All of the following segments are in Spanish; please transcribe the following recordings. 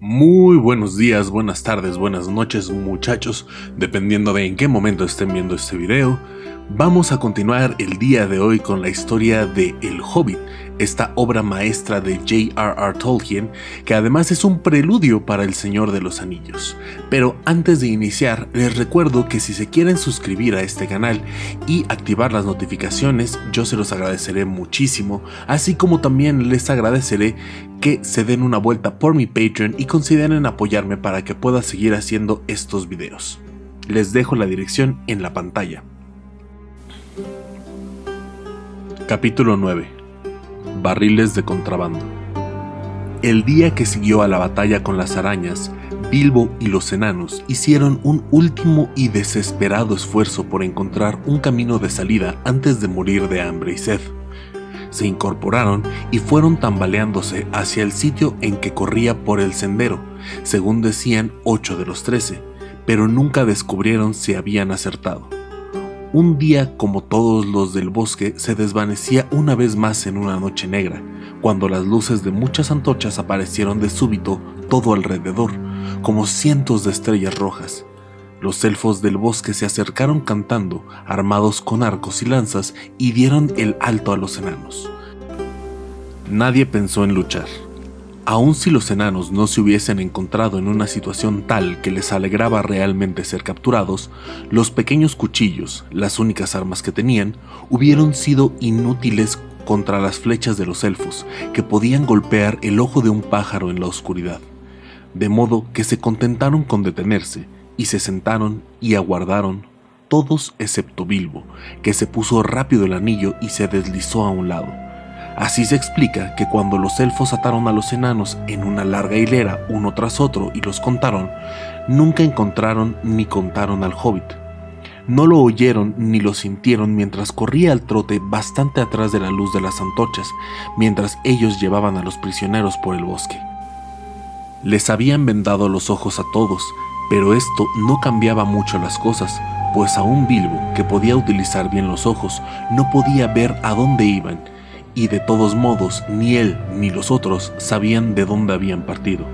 Muy buenos días, buenas tardes, buenas noches muchachos, dependiendo de en qué momento estén viendo este video. Vamos a continuar el día de hoy con la historia de El Hobbit, esta obra maestra de J.R.R. Tolkien, que además es un preludio para El Señor de los Anillos. Pero antes de iniciar, les recuerdo que si se quieren suscribir a este canal y activar las notificaciones, yo se los agradeceré muchísimo, así como también les agradeceré que se den una vuelta por mi Patreon y consideren apoyarme para que pueda seguir haciendo estos videos. Les dejo la dirección en la pantalla. Capítulo 9 barriles de contrabando. El día que siguió a la batalla con las arañas, Bilbo y los enanos hicieron un último y desesperado esfuerzo por encontrar un camino de salida antes de morir de hambre y sed. Se incorporaron y fueron tambaleándose hacia el sitio en que corría por el sendero, según decían ocho de los trece, pero nunca descubrieron si habían acertado. Un día como todos los del bosque se desvanecía una vez más en una noche negra, cuando las luces de muchas antorchas aparecieron de súbito todo alrededor, como cientos de estrellas rojas. Los elfos del bosque se acercaron cantando, armados con arcos y lanzas, y dieron el alto a los enanos. Nadie pensó en luchar. Aun si los enanos no se hubiesen encontrado en una situación tal que les alegraba realmente ser capturados, los pequeños cuchillos, las únicas armas que tenían, hubieron sido inútiles contra las flechas de los elfos, que podían golpear el ojo de un pájaro en la oscuridad. De modo que se contentaron con detenerse, y se sentaron y aguardaron, todos excepto Bilbo, que se puso rápido el anillo y se deslizó a un lado Así se explica que cuando los elfos ataron a los enanos en una larga hilera uno tras otro y los contaron, nunca encontraron ni contaron al hobbit. No lo oyeron ni lo sintieron mientras corría al trote bastante atrás de la luz de las antorchas, mientras ellos llevaban a los prisioneros por el bosque. Les habían vendado los ojos a todos, pero esto no cambiaba mucho las cosas, pues aún Bilbo, que podía utilizar bien los ojos, no podía ver a dónde iban, y de todos modos ni él ni los otros sabían de dónde habían partido.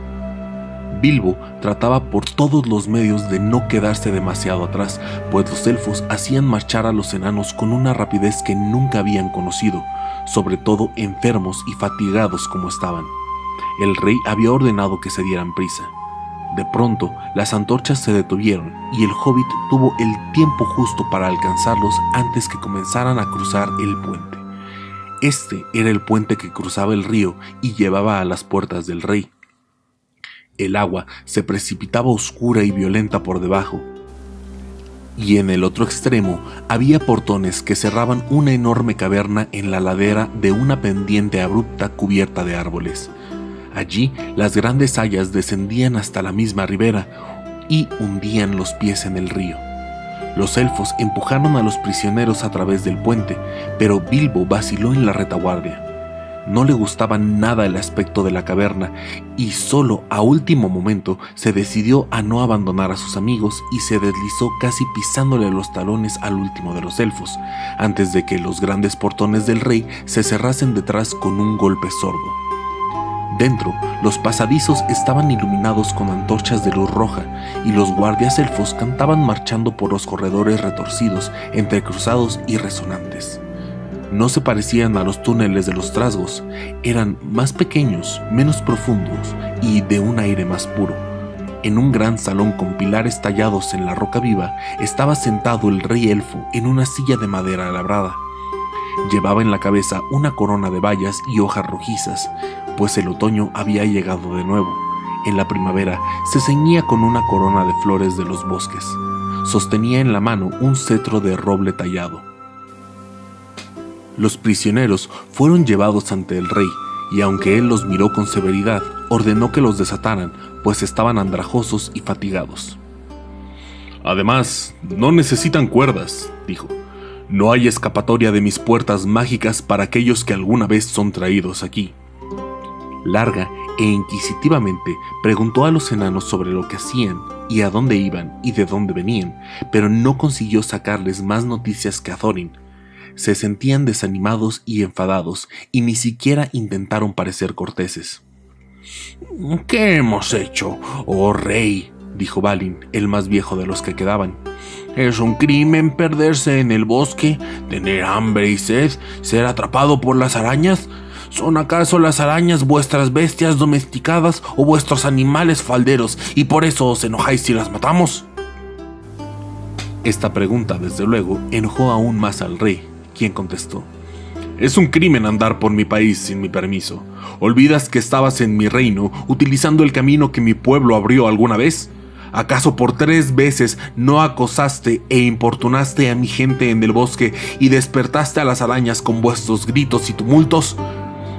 Bilbo trataba por todos los medios de no quedarse demasiado atrás, pues los elfos hacían marchar a los enanos con una rapidez que nunca habían conocido, sobre todo enfermos y fatigados como estaban. El rey había ordenado que se dieran prisa. De pronto, las antorchas se detuvieron y el hobbit tuvo el tiempo justo para alcanzarlos antes que comenzaran a cruzar el puente. Este era el puente que cruzaba el río y llevaba a las puertas del rey. El agua se precipitaba oscura y violenta por debajo, y en el otro extremo había portones que cerraban una enorme caverna en la ladera de una pendiente abrupta cubierta de árboles. Allí las grandes hayas descendían hasta la misma ribera y hundían los pies en el río. Los elfos empujaron a los prisioneros a través del puente, pero Bilbo vaciló en la retaguardia. No le gustaba nada el aspecto de la caverna y solo a último momento se decidió a no abandonar a sus amigos y se deslizó casi pisándole los talones al último de los elfos, antes de que los grandes portones del rey se cerrasen detrás con un golpe sordo. Dentro, los pasadizos estaban iluminados con antorchas de luz roja y los guardias elfos cantaban marchando por los corredores retorcidos, entrecruzados y resonantes. No se parecían a los túneles de los trasgos, eran más pequeños, menos profundos y de un aire más puro. En un gran salón con pilares tallados en la roca viva estaba sentado el rey elfo en una silla de madera labrada. Llevaba en la cabeza una corona de bayas y hojas rojizas, pues el otoño había llegado de nuevo. En la primavera se ceñía con una corona de flores de los bosques. Sostenía en la mano un cetro de roble tallado. Los prisioneros fueron llevados ante el rey, y aunque él los miró con severidad, ordenó que los desataran, pues estaban andrajosos y fatigados. Además, no necesitan cuerdas, dijo. No hay escapatoria de mis puertas mágicas para aquellos que alguna vez son traídos aquí larga e inquisitivamente preguntó a los enanos sobre lo que hacían y a dónde iban y de dónde venían, pero no consiguió sacarles más noticias que a Thorin. Se sentían desanimados y enfadados y ni siquiera intentaron parecer corteses. ¿Qué hemos hecho, oh rey? dijo Balin, el más viejo de los que quedaban. Es un crimen perderse en el bosque, tener hambre y sed, ser atrapado por las arañas. ¿Son acaso las arañas vuestras bestias domesticadas o vuestros animales falderos y por eso os enojáis si las matamos? Esta pregunta, desde luego, enojó aún más al rey, quien contestó. Es un crimen andar por mi país sin mi permiso. ¿Olvidas que estabas en mi reino utilizando el camino que mi pueblo abrió alguna vez? ¿Acaso por tres veces no acosaste e importunaste a mi gente en el bosque y despertaste a las arañas con vuestros gritos y tumultos?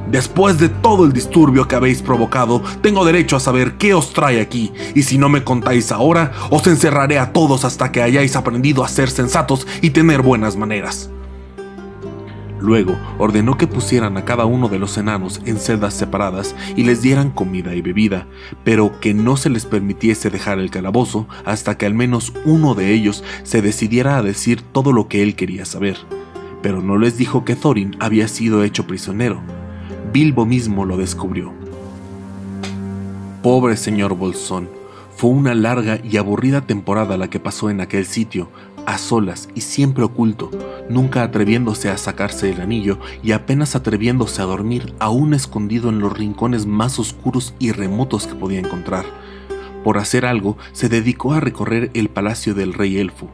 Después de todo el disturbio que habéis provocado, tengo derecho a saber qué os trae aquí, y si no me contáis ahora, os encerraré a todos hasta que hayáis aprendido a ser sensatos y tener buenas maneras. Luego ordenó que pusieran a cada uno de los enanos en celdas separadas y les dieran comida y bebida, pero que no se les permitiese dejar el calabozo hasta que al menos uno de ellos se decidiera a decir todo lo que él quería saber. Pero no les dijo que Thorin había sido hecho prisionero. Bilbo mismo lo descubrió. Pobre señor Bolsón, fue una larga y aburrida temporada la que pasó en aquel sitio, a solas y siempre oculto, nunca atreviéndose a sacarse el anillo y apenas atreviéndose a dormir aún escondido en los rincones más oscuros y remotos que podía encontrar. Por hacer algo, se dedicó a recorrer el palacio del rey elfo.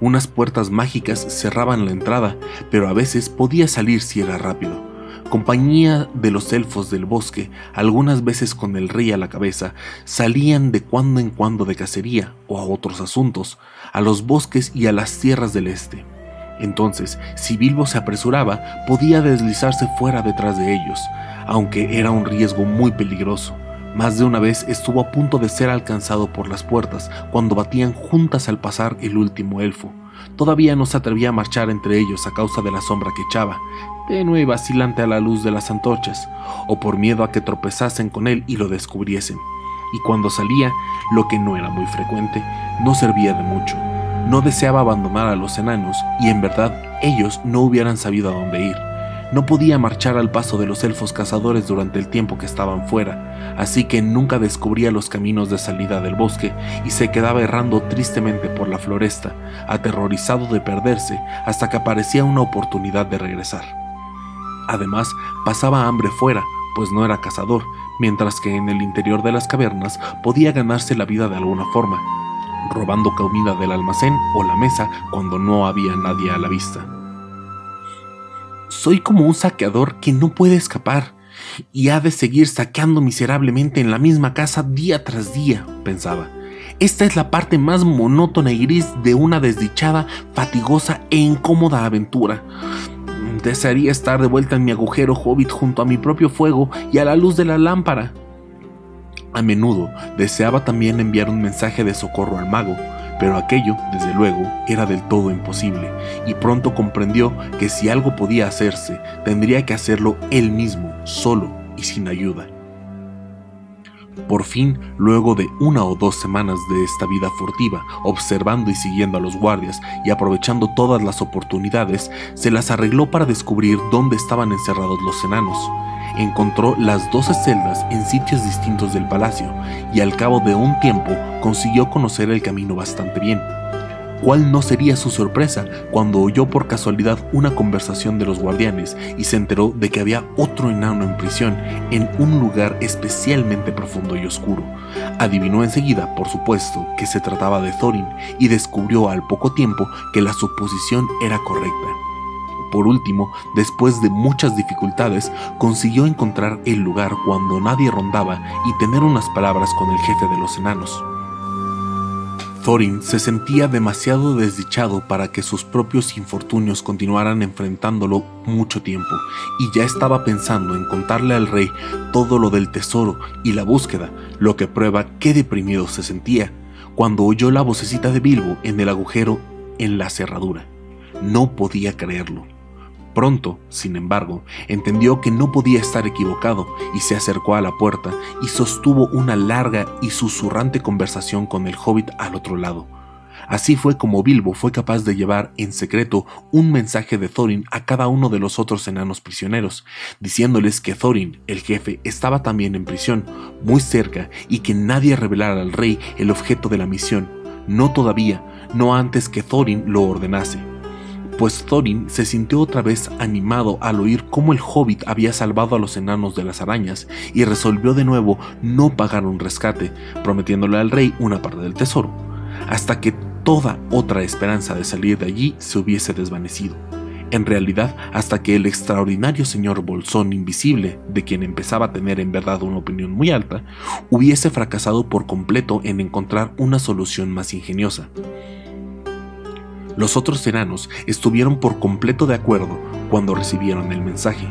Unas puertas mágicas cerraban la entrada, pero a veces podía salir si era rápido compañía de los elfos del bosque, algunas veces con el rey a la cabeza, salían de cuando en cuando de cacería o a otros asuntos, a los bosques y a las tierras del este. Entonces, si Bilbo se apresuraba, podía deslizarse fuera detrás de ellos, aunque era un riesgo muy peligroso. Más de una vez estuvo a punto de ser alcanzado por las puertas cuando batían juntas al pasar el último elfo. Todavía no se atrevía a marchar entre ellos a causa de la sombra que echaba, tenue y vacilante a la luz de las antorchas, o por miedo a que tropezasen con él y lo descubriesen. Y cuando salía, lo que no era muy frecuente, no servía de mucho. No deseaba abandonar a los enanos, y en verdad ellos no hubieran sabido a dónde ir. No podía marchar al paso de los elfos cazadores durante el tiempo que estaban fuera, así que nunca descubría los caminos de salida del bosque y se quedaba errando tristemente por la floresta, aterrorizado de perderse hasta que aparecía una oportunidad de regresar. Además, pasaba hambre fuera, pues no era cazador, mientras que en el interior de las cavernas podía ganarse la vida de alguna forma, robando comida del almacén o la mesa cuando no había nadie a la vista. Soy como un saqueador que no puede escapar y ha de seguir saqueando miserablemente en la misma casa día tras día, pensaba. Esta es la parte más monótona y gris de una desdichada, fatigosa e incómoda aventura. Desearía estar de vuelta en mi agujero hobbit junto a mi propio fuego y a la luz de la lámpara. A menudo deseaba también enviar un mensaje de socorro al mago, pero aquello, desde luego, era del todo imposible, y pronto comprendió que si algo podía hacerse, tendría que hacerlo él mismo, solo y sin ayuda. Por fin, luego de una o dos semanas de esta vida furtiva, observando y siguiendo a los guardias y aprovechando todas las oportunidades, se las arregló para descubrir dónde estaban encerrados los enanos encontró las doce celdas en sitios distintos del palacio y al cabo de un tiempo consiguió conocer el camino bastante bien. ¿Cuál no sería su sorpresa cuando oyó por casualidad una conversación de los guardianes y se enteró de que había otro enano en prisión en un lugar especialmente profundo y oscuro? Adivinó enseguida, por supuesto, que se trataba de Thorin y descubrió al poco tiempo que la suposición era correcta. Por último, después de muchas dificultades, consiguió encontrar el lugar cuando nadie rondaba y tener unas palabras con el jefe de los enanos. Thorin se sentía demasiado desdichado para que sus propios infortunios continuaran enfrentándolo mucho tiempo, y ya estaba pensando en contarle al rey todo lo del tesoro y la búsqueda, lo que prueba qué deprimido se sentía, cuando oyó la vocecita de Bilbo en el agujero en la cerradura. No podía creerlo. Pronto, sin embargo, entendió que no podía estar equivocado y se acercó a la puerta y sostuvo una larga y susurrante conversación con el hobbit al otro lado. Así fue como Bilbo fue capaz de llevar en secreto un mensaje de Thorin a cada uno de los otros enanos prisioneros, diciéndoles que Thorin, el jefe, estaba también en prisión, muy cerca, y que nadie revelara al rey el objeto de la misión, no todavía, no antes que Thorin lo ordenase. Pues Thorin se sintió otra vez animado al oír cómo el hobbit había salvado a los enanos de las arañas y resolvió de nuevo no pagar un rescate, prometiéndole al rey una parte del tesoro, hasta que toda otra esperanza de salir de allí se hubiese desvanecido. En realidad, hasta que el extraordinario señor Bolsón invisible, de quien empezaba a tener en verdad una opinión muy alta, hubiese fracasado por completo en encontrar una solución más ingeniosa. Los otros enanos estuvieron por completo de acuerdo cuando recibieron el mensaje.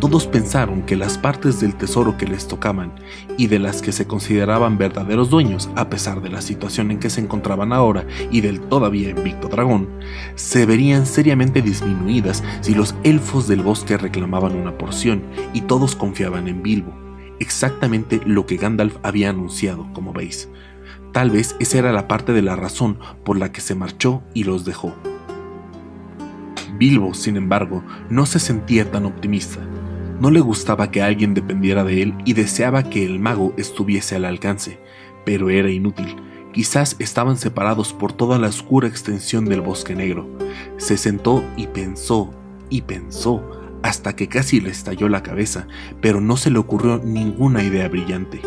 Todos pensaron que las partes del tesoro que les tocaban y de las que se consideraban verdaderos dueños, a pesar de la situación en que se encontraban ahora y del todavía invicto dragón, se verían seriamente disminuidas si los elfos del bosque reclamaban una porción y todos confiaban en Bilbo, exactamente lo que Gandalf había anunciado, como veis. Tal vez esa era la parte de la razón por la que se marchó y los dejó. Bilbo, sin embargo, no se sentía tan optimista. No le gustaba que alguien dependiera de él y deseaba que el mago estuviese al alcance, pero era inútil. Quizás estaban separados por toda la oscura extensión del bosque negro. Se sentó y pensó y pensó hasta que casi le estalló la cabeza, pero no se le ocurrió ninguna idea brillante.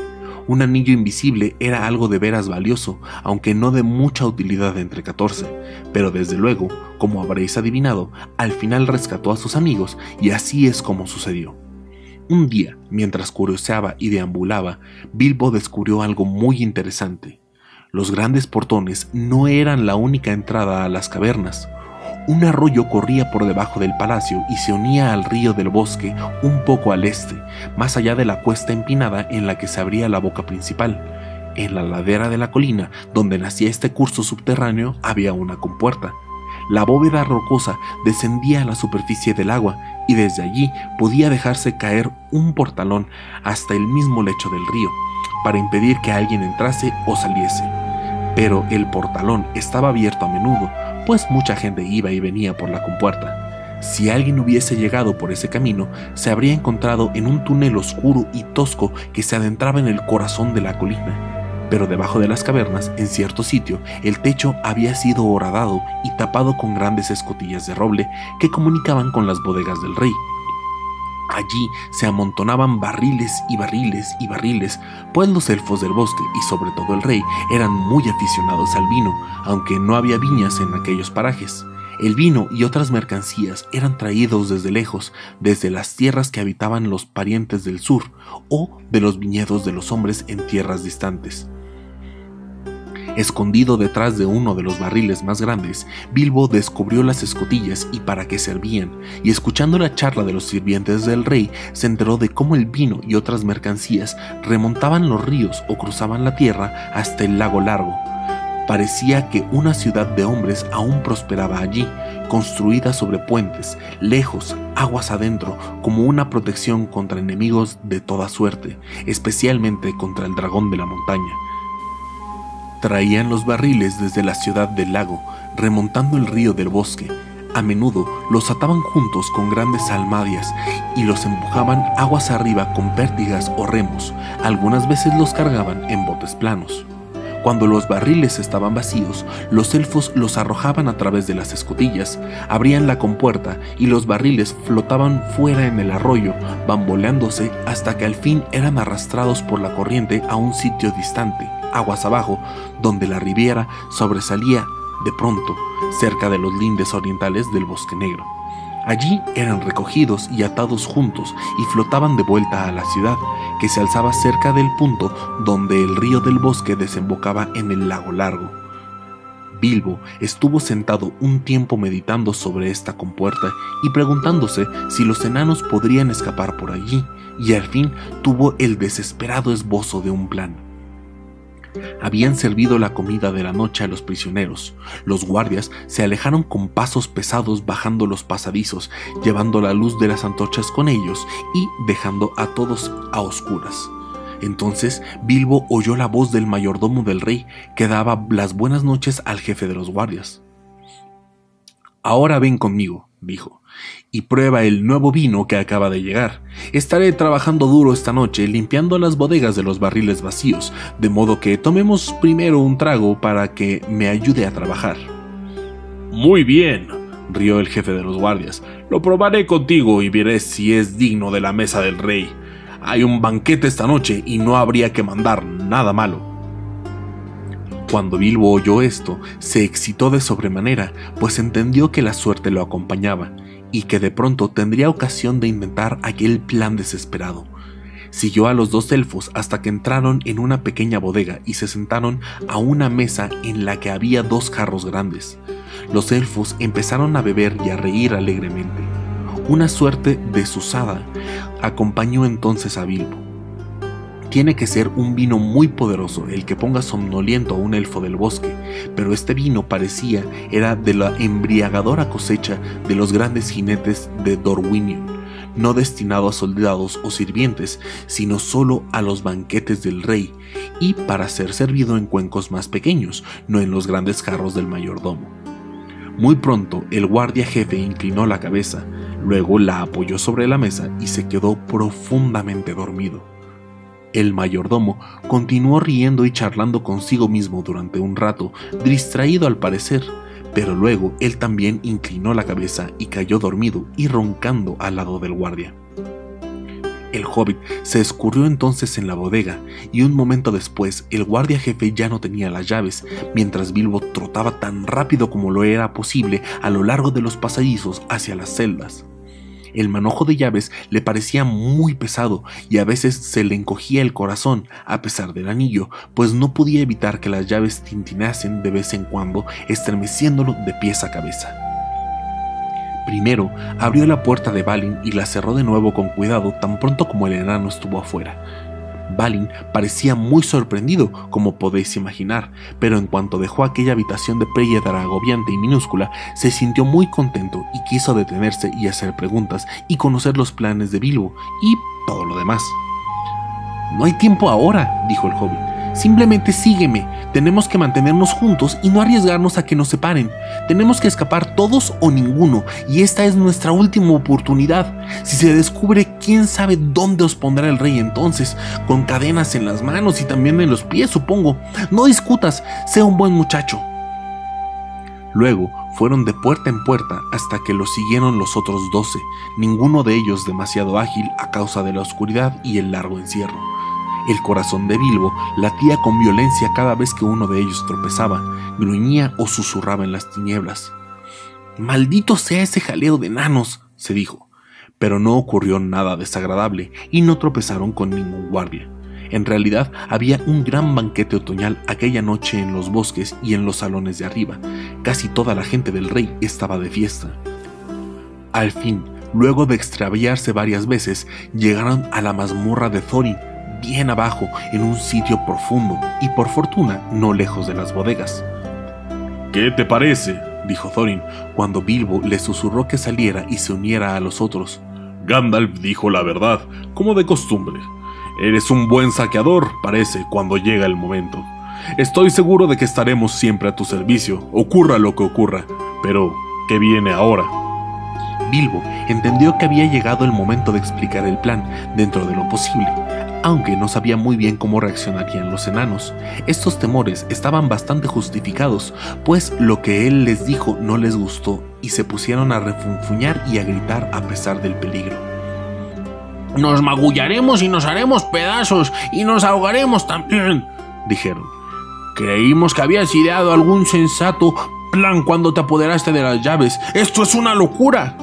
Un anillo invisible era algo de veras valioso, aunque no de mucha utilidad entre 14, pero desde luego, como habréis adivinado, al final rescató a sus amigos y así es como sucedió. Un día, mientras curioseaba y deambulaba, Bilbo descubrió algo muy interesante. Los grandes portones no eran la única entrada a las cavernas. Un arroyo corría por debajo del palacio y se unía al río del bosque un poco al este, más allá de la cuesta empinada en la que se abría la boca principal. En la ladera de la colina, donde nacía este curso subterráneo, había una compuerta. La bóveda rocosa descendía a la superficie del agua y desde allí podía dejarse caer un portalón hasta el mismo lecho del río, para impedir que alguien entrase o saliese. Pero el portalón estaba abierto a menudo, pues mucha gente iba y venía por la compuerta. Si alguien hubiese llegado por ese camino, se habría encontrado en un túnel oscuro y tosco que se adentraba en el corazón de la colina. Pero debajo de las cavernas, en cierto sitio, el techo había sido horadado y tapado con grandes escotillas de roble que comunicaban con las bodegas del rey. Allí se amontonaban barriles y barriles y barriles, pues los elfos del bosque y sobre todo el rey eran muy aficionados al vino, aunque no había viñas en aquellos parajes. El vino y otras mercancías eran traídos desde lejos, desde las tierras que habitaban los parientes del sur o de los viñedos de los hombres en tierras distantes. Escondido detrás de uno de los barriles más grandes, Bilbo descubrió las escotillas y para qué servían, y escuchando la charla de los sirvientes del rey, se enteró de cómo el vino y otras mercancías remontaban los ríos o cruzaban la tierra hasta el lago largo. Parecía que una ciudad de hombres aún prosperaba allí, construida sobre puentes, lejos, aguas adentro, como una protección contra enemigos de toda suerte, especialmente contra el dragón de la montaña. Traían los barriles desde la ciudad del lago, remontando el río del bosque. A menudo los ataban juntos con grandes almadias y los empujaban aguas arriba con pértigas o remos. Algunas veces los cargaban en botes planos. Cuando los barriles estaban vacíos, los elfos los arrojaban a través de las escotillas, abrían la compuerta y los barriles flotaban fuera en el arroyo, bamboleándose hasta que al fin eran arrastrados por la corriente a un sitio distante aguas abajo, donde la riviera sobresalía de pronto cerca de los lindes orientales del bosque negro. Allí eran recogidos y atados juntos y flotaban de vuelta a la ciudad, que se alzaba cerca del punto donde el río del bosque desembocaba en el lago largo. Bilbo estuvo sentado un tiempo meditando sobre esta compuerta y preguntándose si los enanos podrían escapar por allí, y al fin tuvo el desesperado esbozo de un plan. Habían servido la comida de la noche a los prisioneros. Los guardias se alejaron con pasos pesados bajando los pasadizos, llevando la luz de las antorchas con ellos y dejando a todos a oscuras. Entonces Bilbo oyó la voz del mayordomo del rey que daba las buenas noches al jefe de los guardias. Ahora ven conmigo, dijo, y prueba el nuevo vino que acaba de llegar. Estaré trabajando duro esta noche limpiando las bodegas de los barriles vacíos, de modo que tomemos primero un trago para que me ayude a trabajar. Muy bien, rió el jefe de los guardias. Lo probaré contigo y veré si es digno de la mesa del rey. Hay un banquete esta noche y no habría que mandar nada malo. Cuando Bilbo oyó esto, se excitó de sobremanera, pues entendió que la suerte lo acompañaba, y que de pronto tendría ocasión de inventar aquel plan desesperado. Siguió a los dos elfos hasta que entraron en una pequeña bodega y se sentaron a una mesa en la que había dos carros grandes. Los elfos empezaron a beber y a reír alegremente. Una suerte desusada acompañó entonces a Bilbo tiene que ser un vino muy poderoso el que ponga somnoliento a un elfo del bosque, pero este vino parecía era de la embriagadora cosecha de los grandes jinetes de Dorwinion, no destinado a soldados o sirvientes, sino solo a los banquetes del rey, y para ser servido en cuencos más pequeños, no en los grandes jarros del mayordomo. Muy pronto el guardia jefe inclinó la cabeza, luego la apoyó sobre la mesa y se quedó profundamente dormido. El mayordomo continuó riendo y charlando consigo mismo durante un rato, distraído al parecer, pero luego él también inclinó la cabeza y cayó dormido y roncando al lado del guardia. El hobbit se escurrió entonces en la bodega y un momento después el guardia jefe ya no tenía las llaves, mientras Bilbo trotaba tan rápido como lo era posible a lo largo de los pasadizos hacia las celdas. El manojo de llaves le parecía muy pesado y a veces se le encogía el corazón, a pesar del anillo, pues no podía evitar que las llaves tintinasen de vez en cuando, estremeciéndolo de pies a cabeza. Primero abrió la puerta de Balin y la cerró de nuevo con cuidado tan pronto como el enano estuvo afuera. Balin parecía muy sorprendido, como podéis imaginar, pero en cuanto dejó aquella habitación de piedra agobiante y minúscula, se sintió muy contento y quiso detenerse y hacer preguntas y conocer los planes de Bilbo y todo lo demás. No hay tiempo ahora, dijo el joven. Simplemente sígueme. Tenemos que mantenernos juntos y no arriesgarnos a que nos separen. Tenemos que escapar todos o ninguno, y esta es nuestra última oportunidad. Si se descubre, quién sabe dónde os pondrá el rey entonces, con cadenas en las manos y también en los pies, supongo. No discutas, sea un buen muchacho. Luego fueron de puerta en puerta hasta que los siguieron los otros doce, ninguno de ellos demasiado ágil a causa de la oscuridad y el largo encierro. El corazón de Bilbo latía con violencia cada vez que uno de ellos tropezaba, gruñía o susurraba en las tinieblas. Maldito sea ese jaleo de enanos, se dijo. Pero no ocurrió nada desagradable y no tropezaron con ningún guardia. En realidad había un gran banquete otoñal aquella noche en los bosques y en los salones de arriba. Casi toda la gente del rey estaba de fiesta. Al fin, luego de extraviarse varias veces, llegaron a la mazmorra de Thorin, bien abajo, en un sitio profundo, y por fortuna no lejos de las bodegas. ¿Qué te parece? dijo Thorin, cuando Bilbo le susurró que saliera y se uniera a los otros. Gandalf dijo la verdad, como de costumbre. Eres un buen saqueador, parece, cuando llega el momento. Estoy seguro de que estaremos siempre a tu servicio, ocurra lo que ocurra. Pero, ¿qué viene ahora? Bilbo entendió que había llegado el momento de explicar el plan dentro de lo posible, aunque no sabía muy bien cómo reaccionarían los enanos. Estos temores estaban bastante justificados, pues lo que él les dijo no les gustó y se pusieron a refunfuñar y a gritar a pesar del peligro. Nos magullaremos y nos haremos pedazos y nos ahogaremos también, dijeron. Creímos que habías ideado algún sensato plan cuando te apoderaste de las llaves. Esto es una locura.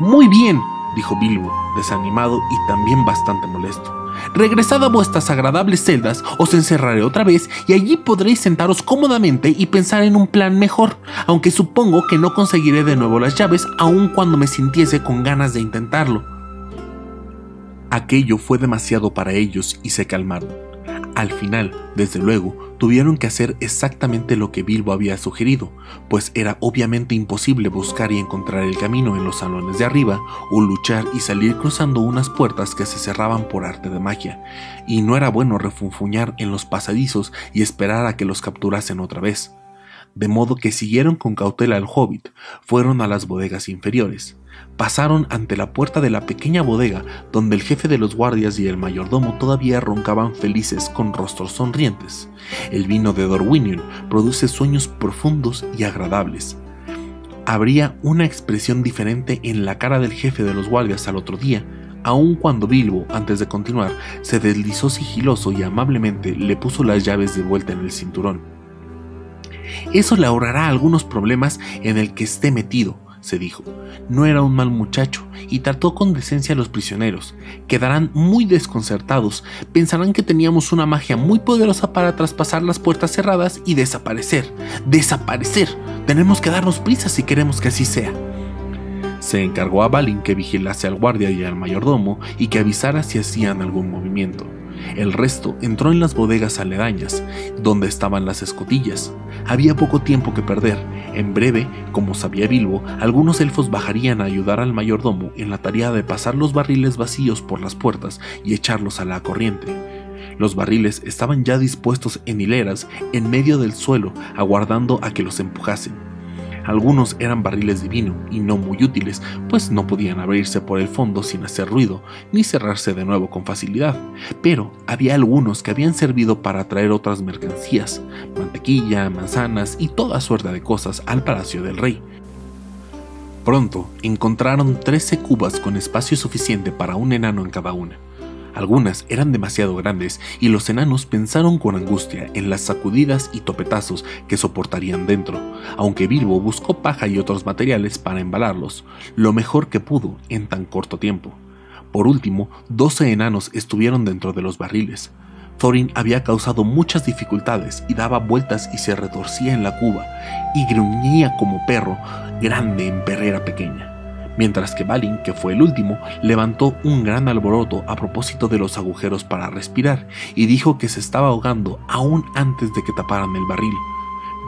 Muy bien, dijo Bilbo, desanimado y también bastante molesto. Regresad a vuestras agradables celdas, os encerraré otra vez y allí podréis sentaros cómodamente y pensar en un plan mejor, aunque supongo que no conseguiré de nuevo las llaves aun cuando me sintiese con ganas de intentarlo. Aquello fue demasiado para ellos y se calmaron. Al final, desde luego, tuvieron que hacer exactamente lo que Bilbo había sugerido, pues era obviamente imposible buscar y encontrar el camino en los salones de arriba, o luchar y salir cruzando unas puertas que se cerraban por arte de magia, y no era bueno refunfuñar en los pasadizos y esperar a que los capturasen otra vez. De modo que siguieron con cautela al hobbit, fueron a las bodegas inferiores, pasaron ante la puerta de la pequeña bodega donde el jefe de los guardias y el mayordomo todavía roncaban felices con rostros sonrientes. El vino de Dorwinion produce sueños profundos y agradables. Habría una expresión diferente en la cara del jefe de los guardias al otro día, aun cuando Bilbo, antes de continuar, se deslizó sigiloso y amablemente le puso las llaves de vuelta en el cinturón. Eso le ahorrará algunos problemas en el que esté metido, se dijo. No era un mal muchacho y trató con decencia a los prisioneros. Quedarán muy desconcertados, pensarán que teníamos una magia muy poderosa para traspasar las puertas cerradas y desaparecer. ¡Desaparecer! Tenemos que darnos prisa si queremos que así sea. Se encargó a Balin que vigilase al guardia y al mayordomo y que avisara si hacían algún movimiento. El resto entró en las bodegas aledañas, donde estaban las escotillas. Había poco tiempo que perder. En breve, como sabía Bilbo, algunos elfos bajarían a ayudar al mayordomo en la tarea de pasar los barriles vacíos por las puertas y echarlos a la corriente. Los barriles estaban ya dispuestos en hileras en medio del suelo, aguardando a que los empujasen. Algunos eran barriles de vino y no muy útiles, pues no podían abrirse por el fondo sin hacer ruido, ni cerrarse de nuevo con facilidad. Pero había algunos que habían servido para traer otras mercancías, mantequilla, manzanas y toda suerte de cosas al palacio del rey. Pronto encontraron 13 cubas con espacio suficiente para un enano en cada una. Algunas eran demasiado grandes y los enanos pensaron con angustia en las sacudidas y topetazos que soportarían dentro, aunque Bilbo buscó paja y otros materiales para embalarlos, lo mejor que pudo en tan corto tiempo. Por último, doce enanos estuvieron dentro de los barriles. Thorin había causado muchas dificultades y daba vueltas y se retorcía en la cuba, y gruñía como perro grande en perrera pequeña mientras que Balin, que fue el último, levantó un gran alboroto a propósito de los agujeros para respirar y dijo que se estaba ahogando aún antes de que taparan el barril.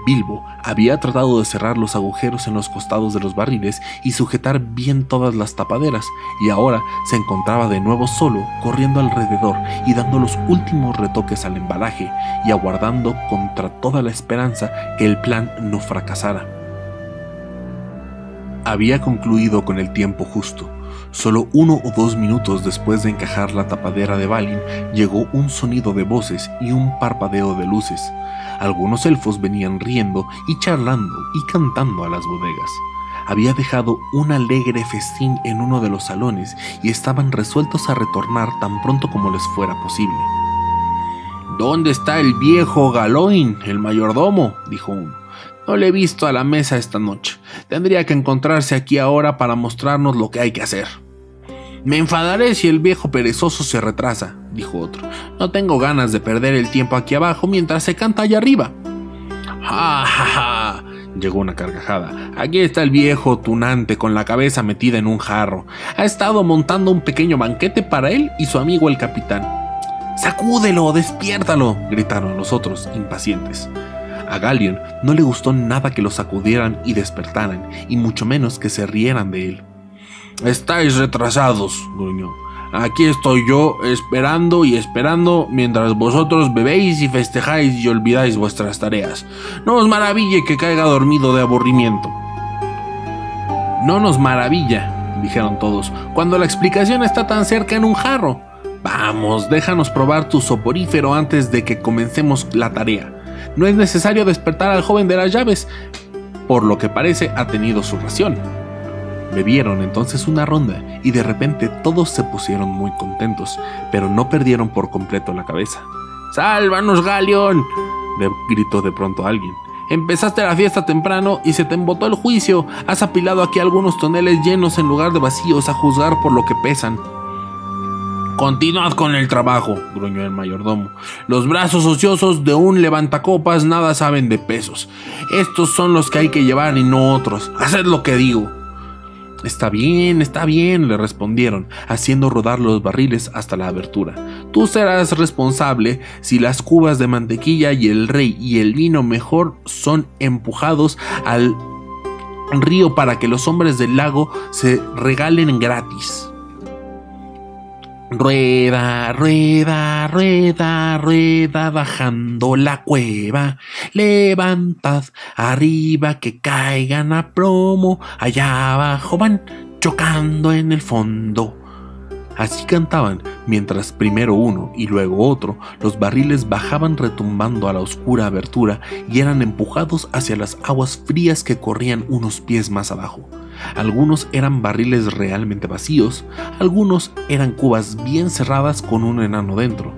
Bilbo había tratado de cerrar los agujeros en los costados de los barriles y sujetar bien todas las tapaderas, y ahora se encontraba de nuevo solo, corriendo alrededor y dando los últimos retoques al embalaje y aguardando contra toda la esperanza que el plan no fracasara. Había concluido con el tiempo justo. Solo uno o dos minutos después de encajar la tapadera de Balin, llegó un sonido de voces y un parpadeo de luces. Algunos elfos venían riendo y charlando y cantando a las bodegas. Había dejado un alegre festín en uno de los salones y estaban resueltos a retornar tan pronto como les fuera posible. ¿Dónde está el viejo Galoin, el mayordomo? dijo uno. No le he visto a la mesa esta noche. Tendría que encontrarse aquí ahora para mostrarnos lo que hay que hacer. Me enfadaré si el viejo perezoso se retrasa, dijo otro. No tengo ganas de perder el tiempo aquí abajo mientras se canta allá arriba. ¡Ja, ja, ja! Llegó una carcajada. Aquí está el viejo tunante con la cabeza metida en un jarro. Ha estado montando un pequeño banquete para él y su amigo el capitán. ¡Sacúdelo! ¡Despiértalo! gritaron los otros, impacientes. A Galion no le gustó nada que lo sacudieran y despertaran, y mucho menos que se rieran de él. Estáis retrasados, gruñó. Aquí estoy yo esperando y esperando mientras vosotros bebéis y festejáis y olvidáis vuestras tareas. No os maraville que caiga dormido de aburrimiento. No nos maravilla, dijeron todos, cuando la explicación está tan cerca en un jarro. Vamos, déjanos probar tu soporífero antes de que comencemos la tarea. No es necesario despertar al joven de las llaves. Por lo que parece ha tenido su ración. Bebieron entonces una ronda y de repente todos se pusieron muy contentos, pero no perdieron por completo la cabeza. ¡Sálvanos, Galeón! gritó de pronto alguien. Empezaste la fiesta temprano y se te embotó el juicio. Has apilado aquí algunos toneles llenos en lugar de vacíos a juzgar por lo que pesan. Continuad con el trabajo, gruñó el mayordomo. Los brazos ociosos de un levantacopas nada saben de pesos. Estos son los que hay que llevar y no otros. Haced lo que digo. Está bien, está bien, le respondieron, haciendo rodar los barriles hasta la abertura. Tú serás responsable si las cubas de mantequilla y el rey y el vino mejor son empujados al río para que los hombres del lago se regalen gratis. Rueda, rueda, rueda, rueda, bajando la cueva. Levantad arriba que caigan a plomo. Allá abajo van chocando en el fondo. Así cantaban, mientras primero uno y luego otro, los barriles bajaban retumbando a la oscura abertura y eran empujados hacia las aguas frías que corrían unos pies más abajo. Algunos eran barriles realmente vacíos, algunos eran cubas bien cerradas con un enano dentro.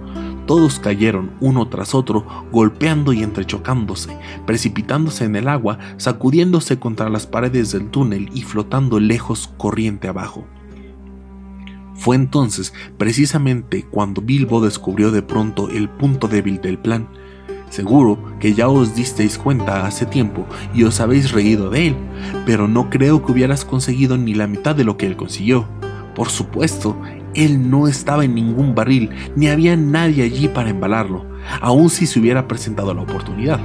Todos cayeron uno tras otro, golpeando y entrechocándose, precipitándose en el agua, sacudiéndose contra las paredes del túnel y flotando lejos corriente abajo. Fue entonces precisamente cuando Bilbo descubrió de pronto el punto débil del plan. Seguro que ya os disteis cuenta hace tiempo y os habéis reído de él, pero no creo que hubieras conseguido ni la mitad de lo que él consiguió. Por supuesto, él no estaba en ningún barril, ni había nadie allí para embalarlo, aun si se hubiera presentado la oportunidad.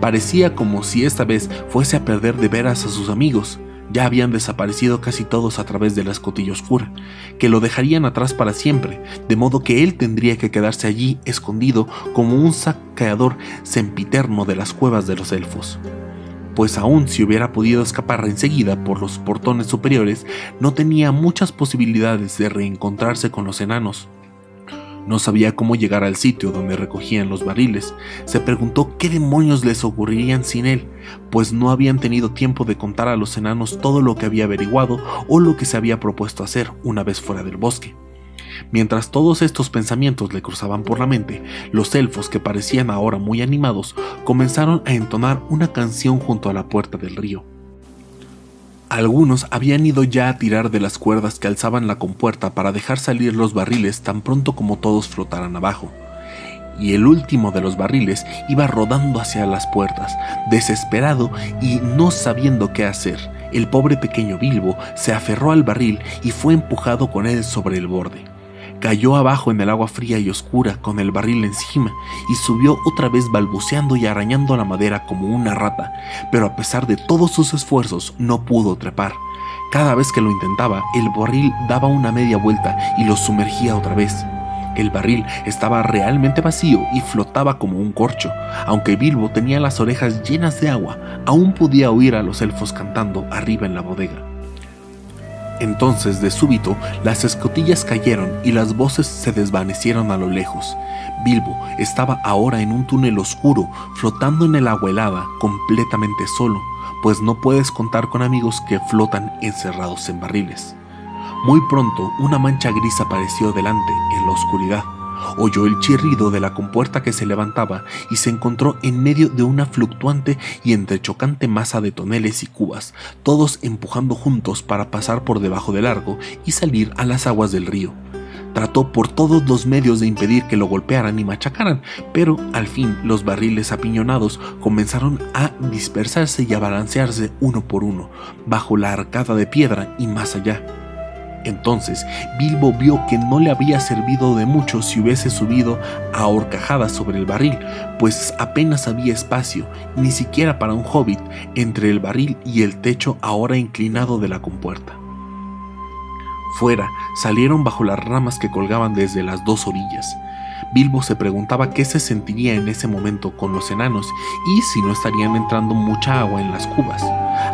Parecía como si esta vez fuese a perder de veras a sus amigos, ya habían desaparecido casi todos a través de la escotilla oscura, que lo dejarían atrás para siempre, de modo que él tendría que quedarse allí escondido como un saqueador sempiterno de las cuevas de los elfos. Pues aun si hubiera podido escapar enseguida por los portones superiores, no tenía muchas posibilidades de reencontrarse con los enanos, no sabía cómo llegar al sitio donde recogían los barriles. Se preguntó qué demonios les ocurrirían sin él, pues no habían tenido tiempo de contar a los enanos todo lo que había averiguado o lo que se había propuesto hacer una vez fuera del bosque. Mientras todos estos pensamientos le cruzaban por la mente, los elfos, que parecían ahora muy animados, comenzaron a entonar una canción junto a la puerta del río. Algunos habían ido ya a tirar de las cuerdas que alzaban la compuerta para dejar salir los barriles tan pronto como todos flotaran abajo. Y el último de los barriles iba rodando hacia las puertas, desesperado y no sabiendo qué hacer. El pobre pequeño Bilbo se aferró al barril y fue empujado con él sobre el borde cayó abajo en el agua fría y oscura con el barril encima y subió otra vez balbuceando y arañando la madera como una rata, pero a pesar de todos sus esfuerzos no pudo trepar. Cada vez que lo intentaba, el barril daba una media vuelta y lo sumergía otra vez. El barril estaba realmente vacío y flotaba como un corcho. Aunque Bilbo tenía las orejas llenas de agua, aún podía oír a los elfos cantando arriba en la bodega. Entonces, de súbito, las escotillas cayeron y las voces se desvanecieron a lo lejos. Bilbo estaba ahora en un túnel oscuro, flotando en el agua helada, completamente solo, pues no puedes contar con amigos que flotan encerrados en barriles. Muy pronto, una mancha gris apareció delante, en la oscuridad. Oyó el chirrido de la compuerta que se levantaba y se encontró en medio de una fluctuante y entrechocante masa de toneles y cubas, todos empujando juntos para pasar por debajo del largo y salir a las aguas del río. Trató por todos los medios de impedir que lo golpearan y machacaran, pero al fin los barriles apiñonados comenzaron a dispersarse y a balancearse uno por uno, bajo la arcada de piedra y más allá. Entonces Bilbo vio que no le había servido de mucho si hubiese subido a horcajadas sobre el barril, pues apenas había espacio, ni siquiera para un hobbit, entre el barril y el techo ahora inclinado de la compuerta. Fuera salieron bajo las ramas que colgaban desde las dos orillas. Bilbo se preguntaba qué se sentiría en ese momento con los enanos y si no estarían entrando mucha agua en las cubas.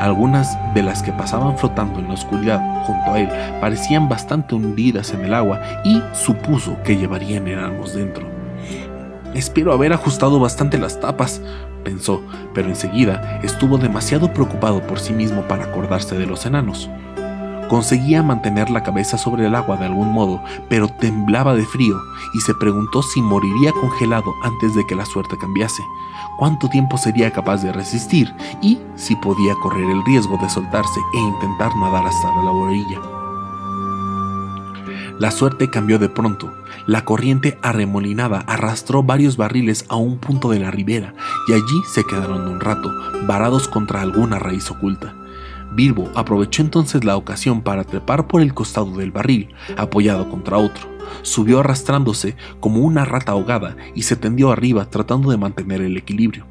Algunas de las que pasaban flotando en la oscuridad junto a él parecían bastante hundidas en el agua y supuso que llevarían enanos dentro. Espero haber ajustado bastante las tapas, pensó, pero enseguida estuvo demasiado preocupado por sí mismo para acordarse de los enanos. Conseguía mantener la cabeza sobre el agua de algún modo, pero temblaba de frío y se preguntó si moriría congelado antes de que la suerte cambiase, cuánto tiempo sería capaz de resistir y si podía correr el riesgo de soltarse e intentar nadar hasta la orilla. La suerte cambió de pronto. La corriente arremolinada arrastró varios barriles a un punto de la ribera y allí se quedaron un rato, varados contra alguna raíz oculta. Bilbo aprovechó entonces la ocasión para trepar por el costado del barril, apoyado contra otro. Subió arrastrándose como una rata ahogada y se tendió arriba tratando de mantener el equilibrio.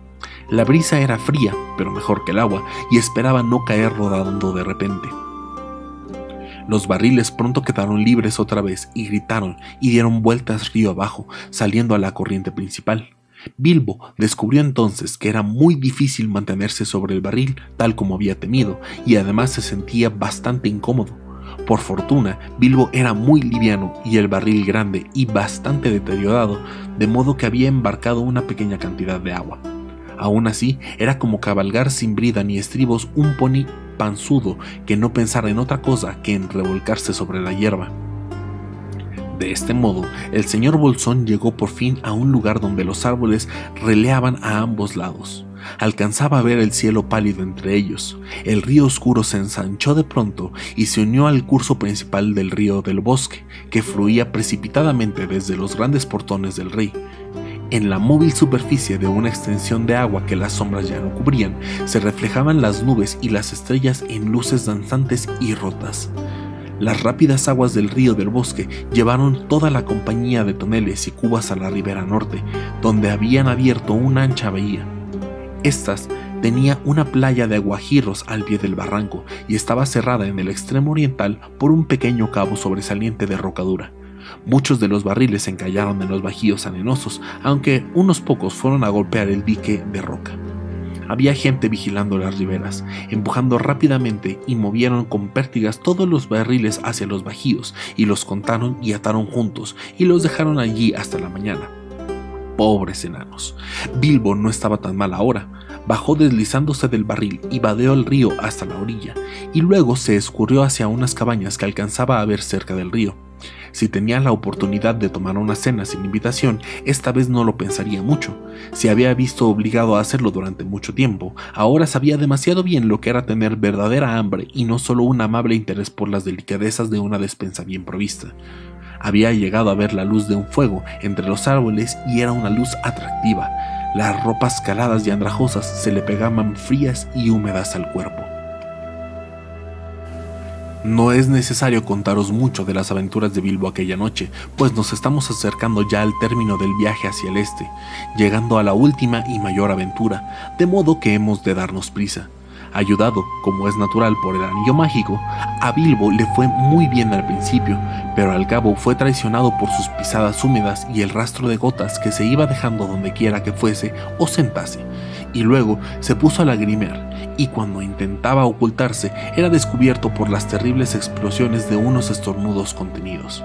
La brisa era fría, pero mejor que el agua, y esperaba no caer rodando de repente. Los barriles pronto quedaron libres otra vez y gritaron y dieron vueltas río abajo, saliendo a la corriente principal. Bilbo descubrió entonces que era muy difícil mantenerse sobre el barril tal como había temido, y además se sentía bastante incómodo. Por fortuna, Bilbo era muy liviano y el barril grande y bastante deteriorado, de modo que había embarcado una pequeña cantidad de agua. Aún así, era como cabalgar sin brida ni estribos un pony panzudo que no pensara en otra cosa que en revolcarse sobre la hierba. De este modo, el señor Bolsón llegó por fin a un lugar donde los árboles releaban a ambos lados. Alcanzaba a ver el cielo pálido entre ellos. El río oscuro se ensanchó de pronto y se unió al curso principal del río del bosque, que fluía precipitadamente desde los grandes portones del rey. En la móvil superficie de una extensión de agua que las sombras ya no cubrían, se reflejaban las nubes y las estrellas en luces danzantes y rotas. Las rápidas aguas del río del bosque llevaron toda la compañía de toneles y cubas a la ribera norte, donde habían abierto una ancha bahía. Estas tenía una playa de aguajirros al pie del barranco y estaba cerrada en el extremo oriental por un pequeño cabo sobresaliente de rocadura. Muchos de los barriles se encallaron en los bajíos arenosos, aunque unos pocos fueron a golpear el dique de roca. Había gente vigilando las riberas, empujando rápidamente y movieron con pértigas todos los barriles hacia los bajíos y los contaron y ataron juntos y los dejaron allí hasta la mañana. Pobres enanos. Bilbo no estaba tan mal ahora. Bajó deslizándose del barril y vadeó el río hasta la orilla, y luego se escurrió hacia unas cabañas que alcanzaba a ver cerca del río. Si tenía la oportunidad de tomar una cena sin invitación, esta vez no lo pensaría mucho. Si había visto obligado a hacerlo durante mucho tiempo, ahora sabía demasiado bien lo que era tener verdadera hambre y no solo un amable interés por las delicadezas de una despensa bien provista. Había llegado a ver la luz de un fuego entre los árboles y era una luz atractiva. Las ropas caladas y andrajosas se le pegaban frías y húmedas al cuerpo. No es necesario contaros mucho de las aventuras de Bilbo aquella noche, pues nos estamos acercando ya al término del viaje hacia el este, llegando a la última y mayor aventura, de modo que hemos de darnos prisa. Ayudado, como es natural, por el anillo mágico, a Bilbo le fue muy bien al principio, pero al cabo fue traicionado por sus pisadas húmedas y el rastro de gotas que se iba dejando donde quiera que fuese o sentase, y luego se puso a lagrimear, y cuando intentaba ocultarse era descubierto por las terribles explosiones de unos estornudos contenidos.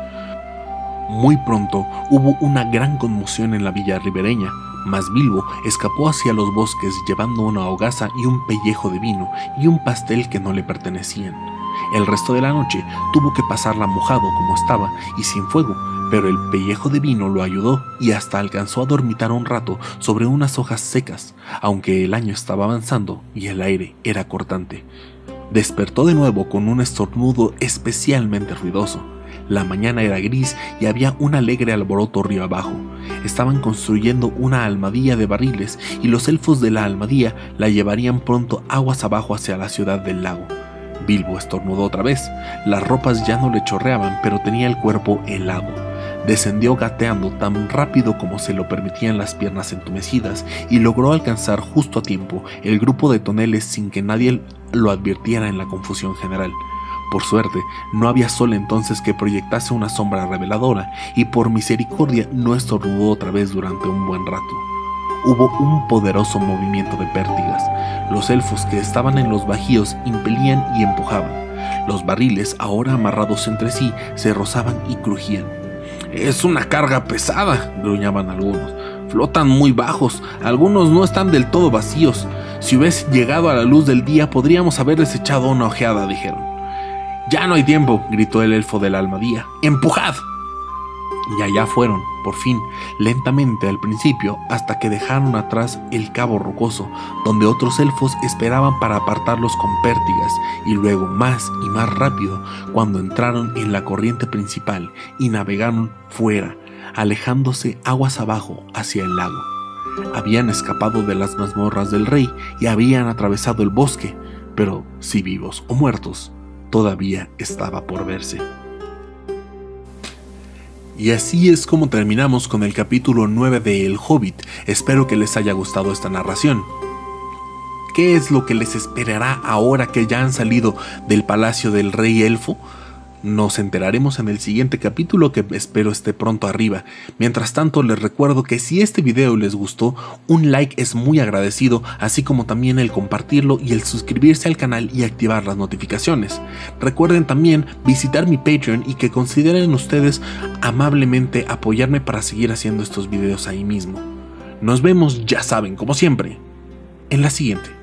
Muy pronto hubo una gran conmoción en la villa ribereña, mas Bilbo escapó hacia los bosques llevando una hogaza y un pellejo de vino y un pastel que no le pertenecían. El resto de la noche tuvo que pasarla mojado como estaba y sin fuego, pero el pellejo de vino lo ayudó y hasta alcanzó a dormitar un rato sobre unas hojas secas, aunque el año estaba avanzando y el aire era cortante. Despertó de nuevo con un estornudo especialmente ruidoso. La mañana era gris y había un alegre alboroto río abajo. Estaban construyendo una almadía de barriles y los elfos de la almadía la llevarían pronto aguas abajo hacia la ciudad del lago. Bilbo estornudó otra vez. Las ropas ya no le chorreaban, pero tenía el cuerpo helado. Descendió gateando tan rápido como se lo permitían las piernas entumecidas y logró alcanzar justo a tiempo el grupo de toneles sin que nadie lo advirtiera en la confusión general. Por suerte, no había sol entonces que proyectase una sombra reveladora y por misericordia no estornudó otra vez durante un buen rato. Hubo un poderoso movimiento de pértigas. Los elfos que estaban en los bajíos impelían y empujaban. Los barriles, ahora amarrados entre sí, se rozaban y crujían. Es una carga pesada, gruñaban algunos. Flotan muy bajos, algunos no están del todo vacíos. Si hubiese llegado a la luz del día podríamos haberles echado una ojeada, dijeron. Ya no hay tiempo, gritó el elfo de la almadía. ¡Empujad! Y allá fueron, por fin, lentamente al principio, hasta que dejaron atrás el cabo rocoso, donde otros elfos esperaban para apartarlos con pértigas, y luego más y más rápido, cuando entraron en la corriente principal y navegaron fuera, alejándose aguas abajo hacia el lago. Habían escapado de las mazmorras del rey y habían atravesado el bosque, pero si vivos o muertos, todavía estaba por verse. Y así es como terminamos con el capítulo 9 de El Hobbit. Espero que les haya gustado esta narración. ¿Qué es lo que les esperará ahora que ya han salido del palacio del rey elfo? Nos enteraremos en el siguiente capítulo que espero esté pronto arriba. Mientras tanto les recuerdo que si este video les gustó, un like es muy agradecido, así como también el compartirlo y el suscribirse al canal y activar las notificaciones. Recuerden también visitar mi Patreon y que consideren ustedes amablemente apoyarme para seguir haciendo estos videos ahí mismo. Nos vemos, ya saben, como siempre, en la siguiente.